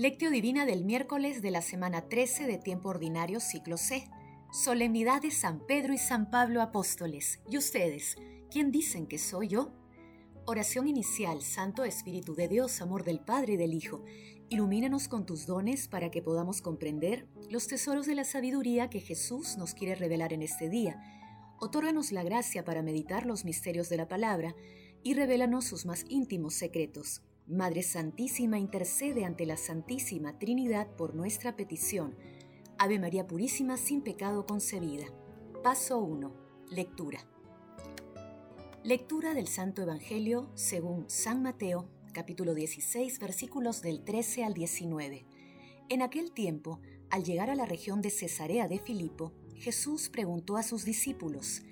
Lectio Divina del miércoles de la semana 13 de tiempo ordinario ciclo C. Solemnidad de San Pedro y San Pablo apóstoles. ¿Y ustedes? ¿Quién dicen que soy yo? Oración inicial, Santo Espíritu de Dios, amor del Padre y del Hijo, ilumínanos con tus dones para que podamos comprender los tesoros de la sabiduría que Jesús nos quiere revelar en este día. Otórganos la gracia para meditar los misterios de la palabra y revélanos sus más íntimos secretos. Madre Santísima, intercede ante la Santísima Trinidad por nuestra petición. Ave María Purísima, sin pecado concebida. Paso 1. Lectura. Lectura del Santo Evangelio según San Mateo, capítulo 16, versículos del 13 al 19. En aquel tiempo, al llegar a la región de Cesarea de Filipo, Jesús preguntó a sus discípulos,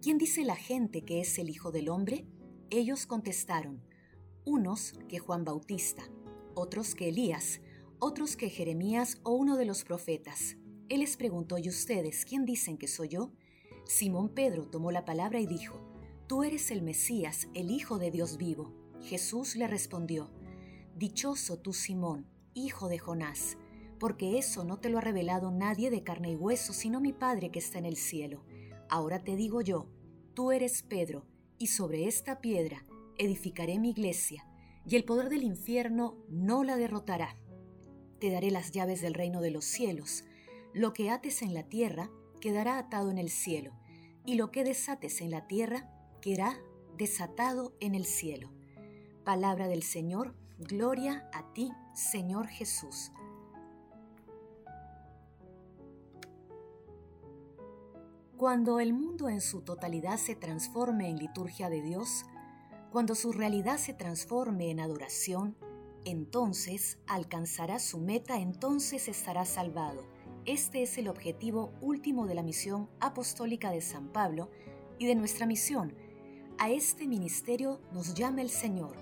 ¿Quién dice la gente que es el Hijo del Hombre? Ellos contestaron, unos que Juan Bautista, otros que Elías, otros que Jeremías o uno de los profetas. Él les preguntó, ¿y ustedes quién dicen que soy yo? Simón Pedro tomó la palabra y dijo, Tú eres el Mesías, el Hijo de Dios vivo. Jesús le respondió, Dichoso tú, Simón, hijo de Jonás, porque eso no te lo ha revelado nadie de carne y hueso, sino mi Padre que está en el cielo. Ahora te digo yo, tú eres Pedro, y sobre esta piedra edificaré mi iglesia, y el poder del infierno no la derrotará. Te daré las llaves del reino de los cielos. Lo que ates en la tierra quedará atado en el cielo, y lo que desates en la tierra quedará desatado en el cielo. Palabra del Señor, gloria a ti, Señor Jesús. Cuando el mundo en su totalidad se transforme en liturgia de Dios, cuando su realidad se transforme en adoración, entonces alcanzará su meta, entonces estará salvado. Este es el objetivo último de la misión apostólica de San Pablo y de nuestra misión. A este ministerio nos llama el Señor.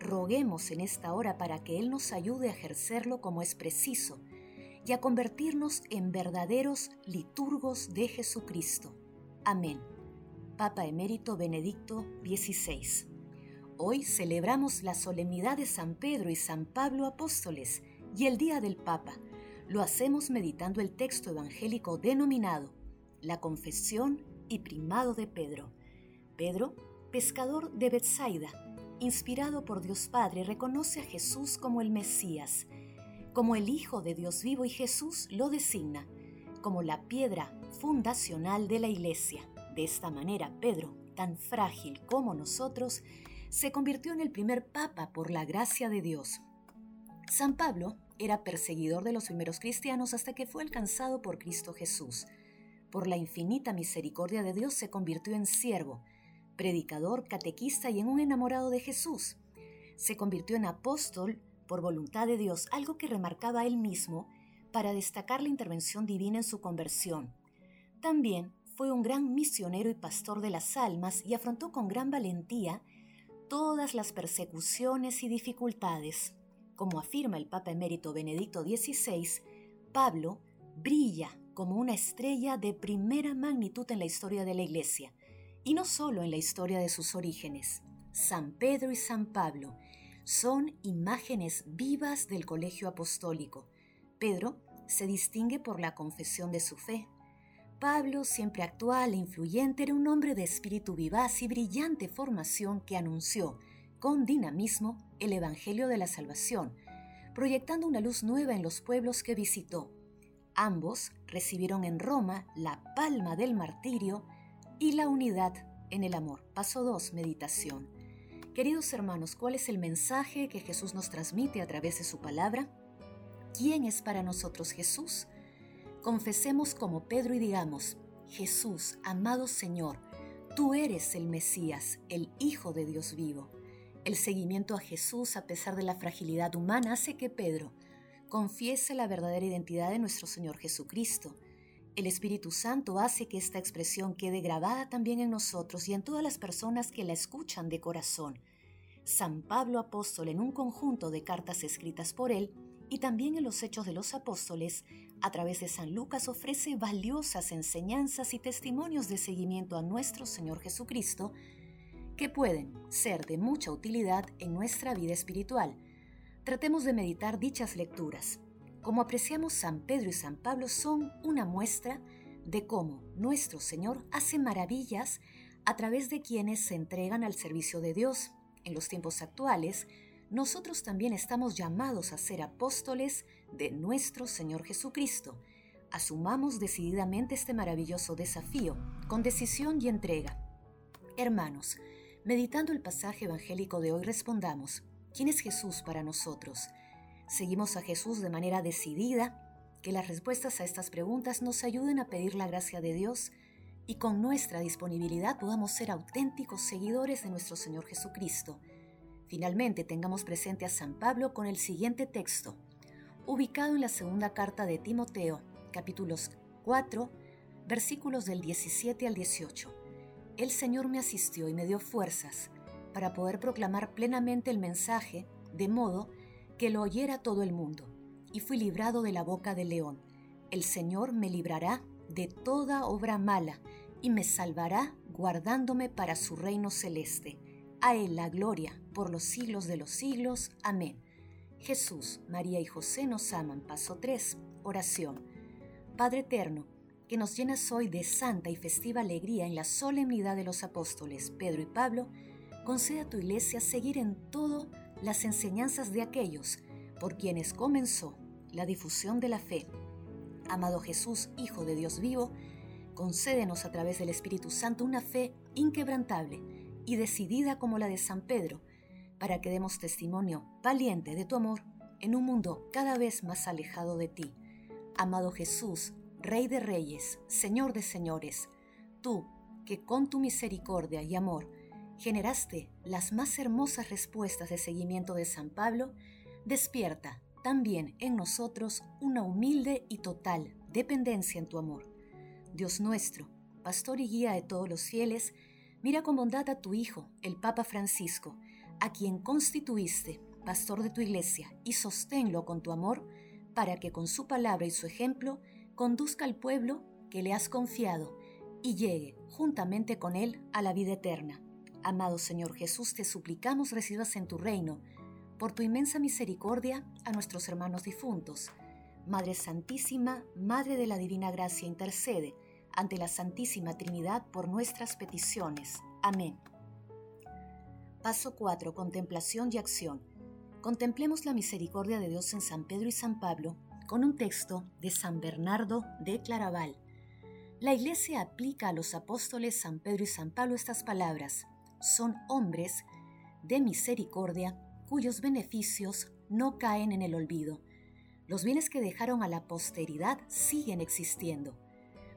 Roguemos en esta hora para que Él nos ayude a ejercerlo como es preciso y a convertirnos en verdaderos liturgos de Jesucristo. Amén. Papa Emérito Benedicto XVI. Hoy celebramos la solemnidad de San Pedro y San Pablo apóstoles y el Día del Papa. Lo hacemos meditando el texto evangélico denominado La Confesión y Primado de Pedro. Pedro, pescador de Bethsaida, inspirado por Dios Padre, reconoce a Jesús como el Mesías, como el Hijo de Dios vivo y Jesús lo designa como la piedra fundacional de la Iglesia. De esta manera, Pedro, tan frágil como nosotros, se convirtió en el primer papa por la gracia de Dios. San Pablo era perseguidor de los primeros cristianos hasta que fue alcanzado por Cristo Jesús. Por la infinita misericordia de Dios se convirtió en siervo, predicador, catequista y en un enamorado de Jesús. Se convirtió en apóstol por voluntad de Dios, algo que remarcaba él mismo para destacar la intervención divina en su conversión. También fue un gran misionero y pastor de las almas y afrontó con gran valentía todas las persecuciones y dificultades. Como afirma el Papa emérito Benedicto XVI, Pablo brilla como una estrella de primera magnitud en la historia de la Iglesia, y no solo en la historia de sus orígenes. San Pedro y San Pablo son imágenes vivas del colegio apostólico. Pedro se distingue por la confesión de su fe, Pablo, siempre actual e influyente, era un hombre de espíritu vivaz y brillante formación que anunció con dinamismo el Evangelio de la Salvación, proyectando una luz nueva en los pueblos que visitó. Ambos recibieron en Roma la palma del martirio y la unidad en el amor. Paso 2. Meditación. Queridos hermanos, ¿cuál es el mensaje que Jesús nos transmite a través de su palabra? ¿Quién es para nosotros Jesús? Confesemos como Pedro y digamos, Jesús, amado Señor, tú eres el Mesías, el Hijo de Dios vivo. El seguimiento a Jesús a pesar de la fragilidad humana hace que Pedro confiese la verdadera identidad de nuestro Señor Jesucristo. El Espíritu Santo hace que esta expresión quede grabada también en nosotros y en todas las personas que la escuchan de corazón. San Pablo Apóstol en un conjunto de cartas escritas por él y también en los Hechos de los Apóstoles, a través de San Lucas ofrece valiosas enseñanzas y testimonios de seguimiento a nuestro Señor Jesucristo que pueden ser de mucha utilidad en nuestra vida espiritual. Tratemos de meditar dichas lecturas. Como apreciamos, San Pedro y San Pablo son una muestra de cómo nuestro Señor hace maravillas a través de quienes se entregan al servicio de Dios. En los tiempos actuales, nosotros también estamos llamados a ser apóstoles de nuestro Señor Jesucristo. Asumamos decididamente este maravilloso desafío, con decisión y entrega. Hermanos, meditando el pasaje evangélico de hoy, respondamos, ¿quién es Jesús para nosotros? ¿Seguimos a Jesús de manera decidida? Que las respuestas a estas preguntas nos ayuden a pedir la gracia de Dios y con nuestra disponibilidad podamos ser auténticos seguidores de nuestro Señor Jesucristo Finalmente, tengamos presente a San Pablo con el siguiente texto, ubicado en la segunda carta de Timoteo, capítulos 4, versículos del 17 al 18. El Señor me asistió y me dio fuerzas para poder proclamar plenamente el mensaje, de modo que lo oyera todo el mundo, y fui librado de la boca del león. El Señor me librará de toda obra mala y me salvará guardándome para su reino celeste. A la gloria por los siglos de los siglos. Amén. Jesús, María y José nos aman. Paso 3. Oración. Padre eterno, que nos llenas hoy de santa y festiva alegría en la solemnidad de los apóstoles Pedro y Pablo, concede a tu iglesia seguir en todo las enseñanzas de aquellos por quienes comenzó la difusión de la fe. Amado Jesús, Hijo de Dios vivo, concédenos a través del Espíritu Santo una fe inquebrantable y decidida como la de San Pedro, para que demos testimonio valiente de tu amor en un mundo cada vez más alejado de ti. Amado Jesús, Rey de Reyes, Señor de Señores, tú que con tu misericordia y amor generaste las más hermosas respuestas de seguimiento de San Pablo, despierta también en nosotros una humilde y total dependencia en tu amor. Dios nuestro, pastor y guía de todos los fieles, Mira con bondad a tu Hijo, el Papa Francisco, a quien constituiste pastor de tu iglesia, y sosténlo con tu amor, para que con su palabra y su ejemplo conduzca al pueblo que le has confiado y llegue juntamente con él a la vida eterna. Amado Señor Jesús, te suplicamos recibas en tu reino, por tu inmensa misericordia, a nuestros hermanos difuntos. Madre Santísima, Madre de la Divina Gracia, intercede ante la Santísima Trinidad por nuestras peticiones. Amén. Paso 4. Contemplación y acción. Contemplemos la misericordia de Dios en San Pedro y San Pablo con un texto de San Bernardo de Claraval. La Iglesia aplica a los apóstoles San Pedro y San Pablo estas palabras. Son hombres de misericordia cuyos beneficios no caen en el olvido. Los bienes que dejaron a la posteridad siguen existiendo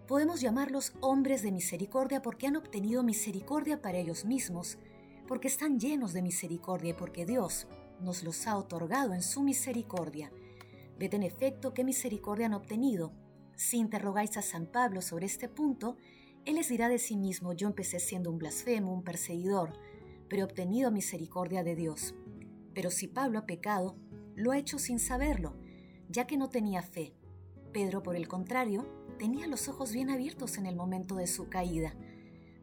Podemos llamarlos hombres de misericordia porque han obtenido misericordia para ellos mismos, porque están llenos de misericordia y porque Dios nos los ha otorgado en su misericordia. Ved en efecto qué misericordia han obtenido. Si interrogáis a San Pablo sobre este punto, él les dirá de sí mismo, yo empecé siendo un blasfemo, un perseguidor, pero he obtenido misericordia de Dios. Pero si Pablo ha pecado, lo ha hecho sin saberlo, ya que no tenía fe. Pedro, por el contrario, tenía los ojos bien abiertos en el momento de su caída,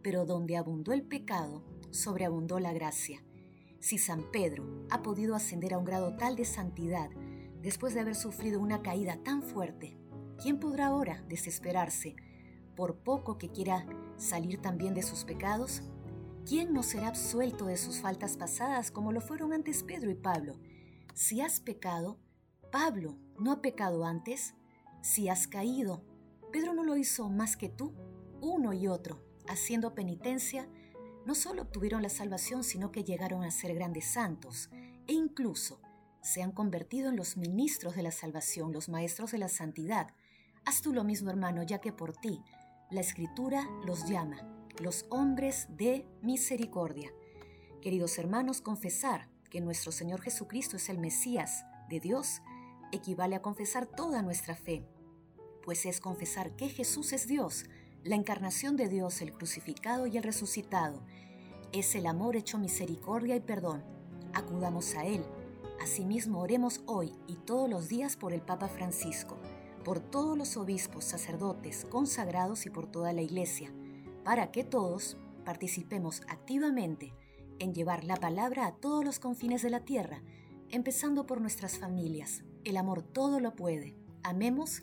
pero donde abundó el pecado, sobreabundó la gracia. Si San Pedro ha podido ascender a un grado tal de santidad después de haber sufrido una caída tan fuerte, ¿quién podrá ahora desesperarse por poco que quiera salir también de sus pecados? ¿Quién no será absuelto de sus faltas pasadas como lo fueron antes Pedro y Pablo? Si has pecado, Pablo no ha pecado antes. Si has caído, Pedro no lo hizo más que tú, uno y otro, haciendo penitencia, no solo obtuvieron la salvación, sino que llegaron a ser grandes santos e incluso se han convertido en los ministros de la salvación, los maestros de la santidad. Haz tú lo mismo, hermano, ya que por ti la escritura los llama, los hombres de misericordia. Queridos hermanos, confesar que nuestro Señor Jesucristo es el Mesías de Dios equivale a confesar toda nuestra fe pues es confesar que Jesús es Dios, la encarnación de Dios, el crucificado y el resucitado. Es el amor hecho misericordia y perdón. Acudamos a Él. Asimismo, oremos hoy y todos los días por el Papa Francisco, por todos los obispos, sacerdotes, consagrados y por toda la Iglesia, para que todos participemos activamente en llevar la palabra a todos los confines de la tierra, empezando por nuestras familias. El amor todo lo puede. Amemos